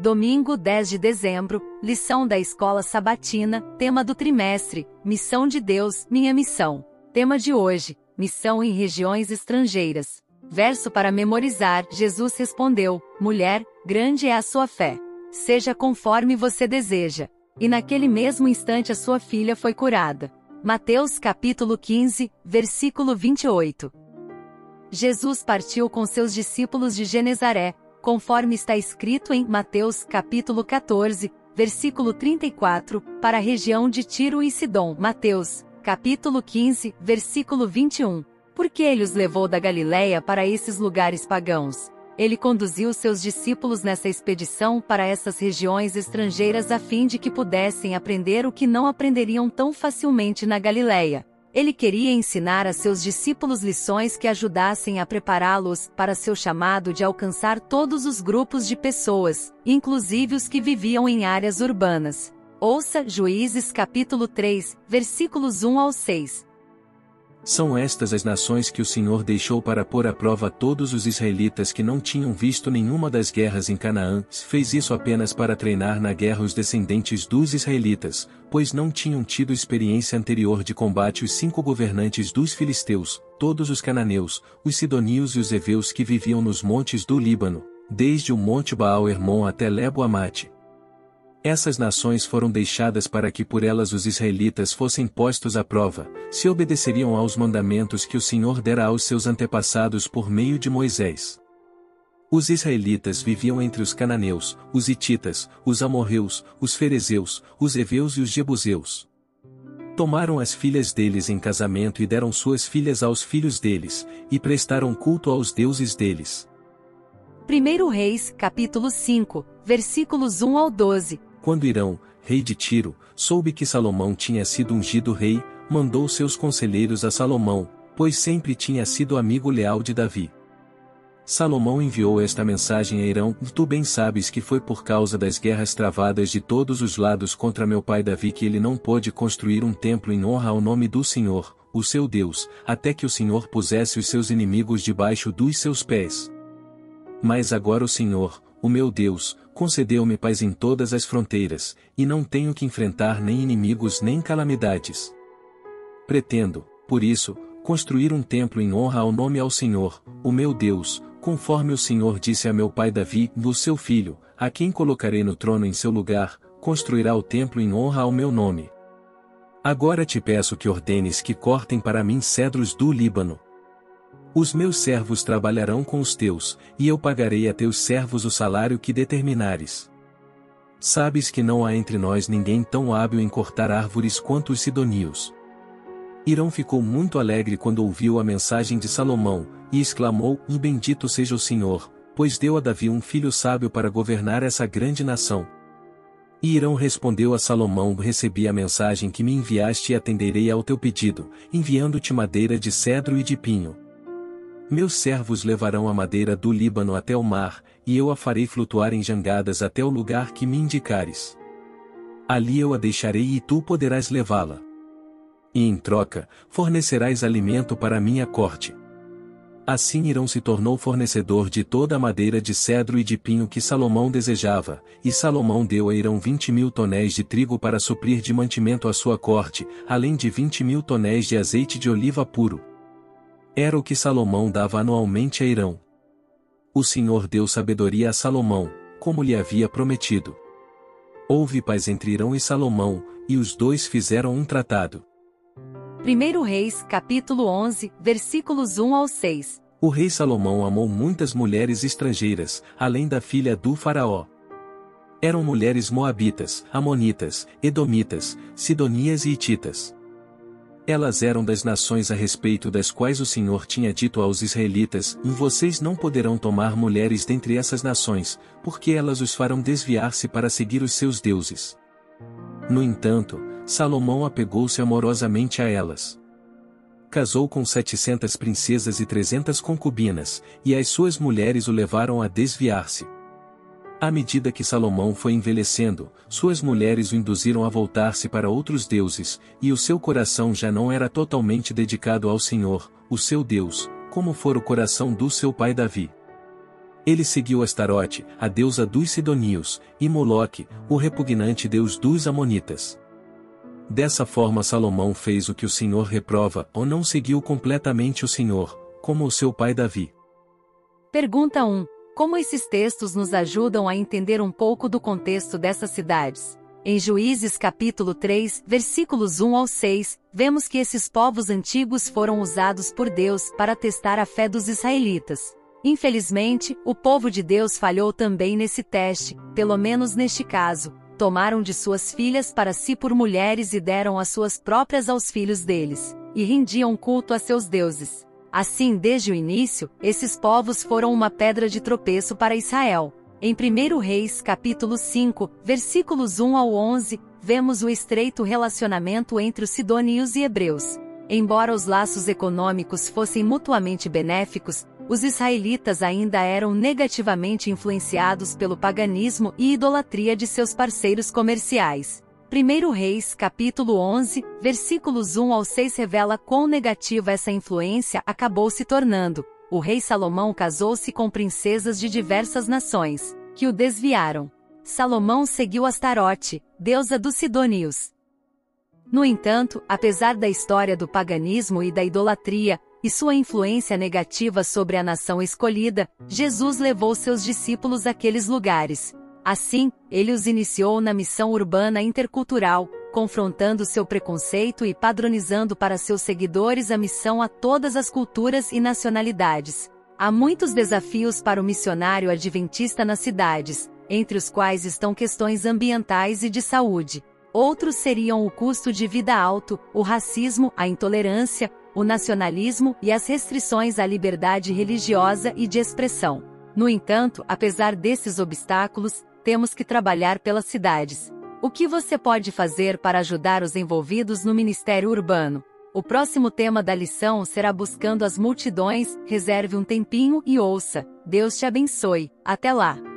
Domingo 10 de dezembro, lição da escola sabatina, tema do trimestre, Missão de Deus, minha missão. Tema de hoje, Missão em regiões estrangeiras. Verso para memorizar: Jesus respondeu: Mulher, grande é a sua fé. Seja conforme você deseja. E naquele mesmo instante a sua filha foi curada. Mateus capítulo 15, versículo 28. Jesus partiu com seus discípulos de Genezaré, conforme está escrito em Mateus capítulo 14, versículo 34, para a região de Tiro e Sidom. Mateus, capítulo 15, versículo 21. Porque ele os levou da Galiléia para esses lugares pagãos. Ele conduziu seus discípulos nessa expedição para essas regiões estrangeiras a fim de que pudessem aprender o que não aprenderiam tão facilmente na Galiléia. Ele queria ensinar a seus discípulos lições que ajudassem a prepará-los para seu chamado de alcançar todos os grupos de pessoas, inclusive os que viviam em áreas urbanas. Ouça Juízes capítulo 3, versículos 1 ao 6. São estas as nações que o Senhor deixou para pôr à prova todos os israelitas que não tinham visto nenhuma das guerras em Canaã, fez isso apenas para treinar na guerra os descendentes dos israelitas, pois não tinham tido experiência anterior de combate os cinco governantes dos filisteus, todos os cananeus, os sidonios e os heveus que viviam nos montes do Líbano, desde o monte Baal-Hermon até Lebo-Amate. Essas nações foram deixadas para que por elas os israelitas fossem postos à prova, se obedeceriam aos mandamentos que o Senhor dera aos seus antepassados por meio de Moisés. Os israelitas viviam entre os cananeus, os hititas, os amorreus, os ferezeus, os heveus e os jebuseus. Tomaram as filhas deles em casamento e deram suas filhas aos filhos deles, e prestaram culto aos deuses deles. 1 Reis, capítulo 5, versículos 1 ao 12, quando Irão, rei de Tiro, soube que Salomão tinha sido ungido rei, mandou seus conselheiros a Salomão, pois sempre tinha sido amigo leal de Davi. Salomão enviou esta mensagem a Irão: Tu bem sabes que foi por causa das guerras travadas de todos os lados contra meu pai Davi que ele não pôde construir um templo em honra ao nome do Senhor, o seu Deus, até que o Senhor pusesse os seus inimigos debaixo dos seus pés. Mas agora o Senhor, o meu Deus, concedeu-me paz em todas as fronteiras, e não tenho que enfrentar nem inimigos nem calamidades. Pretendo, por isso, construir um templo em honra ao nome ao Senhor, o meu Deus, conforme o Senhor disse a meu pai Davi, do seu filho, a quem colocarei no trono em seu lugar, construirá o templo em honra ao meu nome. Agora te peço que ordenes que cortem para mim cedros do Líbano, os meus servos trabalharão com os teus, e eu pagarei a teus servos o salário que determinares. Sabes que não há entre nós ninguém tão hábil em cortar árvores quanto os sidonios. Irão ficou muito alegre quando ouviu a mensagem de Salomão, e exclamou: Bendito seja o Senhor, pois deu a Davi um filho sábio para governar essa grande nação. E Irão respondeu a Salomão: Recebi a mensagem que me enviaste e atenderei ao teu pedido, enviando-te madeira de cedro e de pinho. Meus servos levarão a madeira do Líbano até o mar, e eu a farei flutuar em jangadas até o lugar que me indicares. Ali eu a deixarei e tu poderás levá-la. E em troca, fornecerás alimento para a minha corte. Assim Irão se tornou fornecedor de toda a madeira de cedro e de pinho que Salomão desejava, e Salomão deu a Irão vinte mil tonéis de trigo para suprir de mantimento a sua corte, além de vinte mil tonéis de azeite de oliva puro. Era o que Salomão dava anualmente a Irão. O Senhor deu sabedoria a Salomão, como lhe havia prometido. Houve paz entre Irão e Salomão, e os dois fizeram um tratado. 1 Reis, capítulo 11, versículos 1 ao 6. O rei Salomão amou muitas mulheres estrangeiras, além da filha do faraó. Eram mulheres moabitas, amonitas, edomitas, sidonias e ititas. Elas eram das nações a respeito das quais o Senhor tinha dito aos israelitas: Vocês não poderão tomar mulheres dentre essas nações, porque elas os farão desviar-se para seguir os seus deuses. No entanto, Salomão apegou-se amorosamente a elas. Casou com setecentas princesas e trezentas concubinas, e as suas mulheres o levaram a desviar-se. À medida que Salomão foi envelhecendo, suas mulheres o induziram a voltar-se para outros deuses, e o seu coração já não era totalmente dedicado ao Senhor, o seu Deus, como fora o coração do seu pai Davi. Ele seguiu Astarote, a deusa dos Sidonios, e Moloque, o repugnante deus dos Amonitas. Dessa forma Salomão fez o que o Senhor reprova ou não seguiu completamente o Senhor, como o seu pai Davi. Pergunta 1. Como esses textos nos ajudam a entender um pouco do contexto dessas cidades? Em Juízes capítulo 3, versículos 1 ao 6, vemos que esses povos antigos foram usados por Deus para testar a fé dos israelitas. Infelizmente, o povo de Deus falhou também nesse teste, pelo menos neste caso. Tomaram de suas filhas para si por mulheres e deram as suas próprias aos filhos deles, e rendiam culto a seus deuses. Assim, desde o início, esses povos foram uma pedra de tropeço para Israel. Em 1 Reis, capítulo 5, versículos 1 ao 11, vemos o estreito relacionamento entre os sidônios e hebreus. Embora os laços econômicos fossem mutuamente benéficos, os israelitas ainda eram negativamente influenciados pelo paganismo e idolatria de seus parceiros comerciais. 1 Reis, capítulo 11, versículos 1 ao 6 revela quão negativa essa influência acabou se tornando. O rei Salomão casou-se com princesas de diversas nações, que o desviaram. Salomão seguiu Astarote, deusa dos Sidônios. No entanto, apesar da história do paganismo e da idolatria, e sua influência negativa sobre a nação escolhida, Jesus levou seus discípulos àqueles lugares. Assim, ele os iniciou na missão urbana intercultural, confrontando seu preconceito e padronizando para seus seguidores a missão a todas as culturas e nacionalidades. Há muitos desafios para o missionário adventista nas cidades, entre os quais estão questões ambientais e de saúde. Outros seriam o custo de vida alto, o racismo, a intolerância, o nacionalismo e as restrições à liberdade religiosa e de expressão. No entanto, apesar desses obstáculos, temos que trabalhar pelas cidades. O que você pode fazer para ajudar os envolvidos no Ministério Urbano? O próximo tema da lição será Buscando as Multidões. Reserve um tempinho e ouça. Deus te abençoe. Até lá!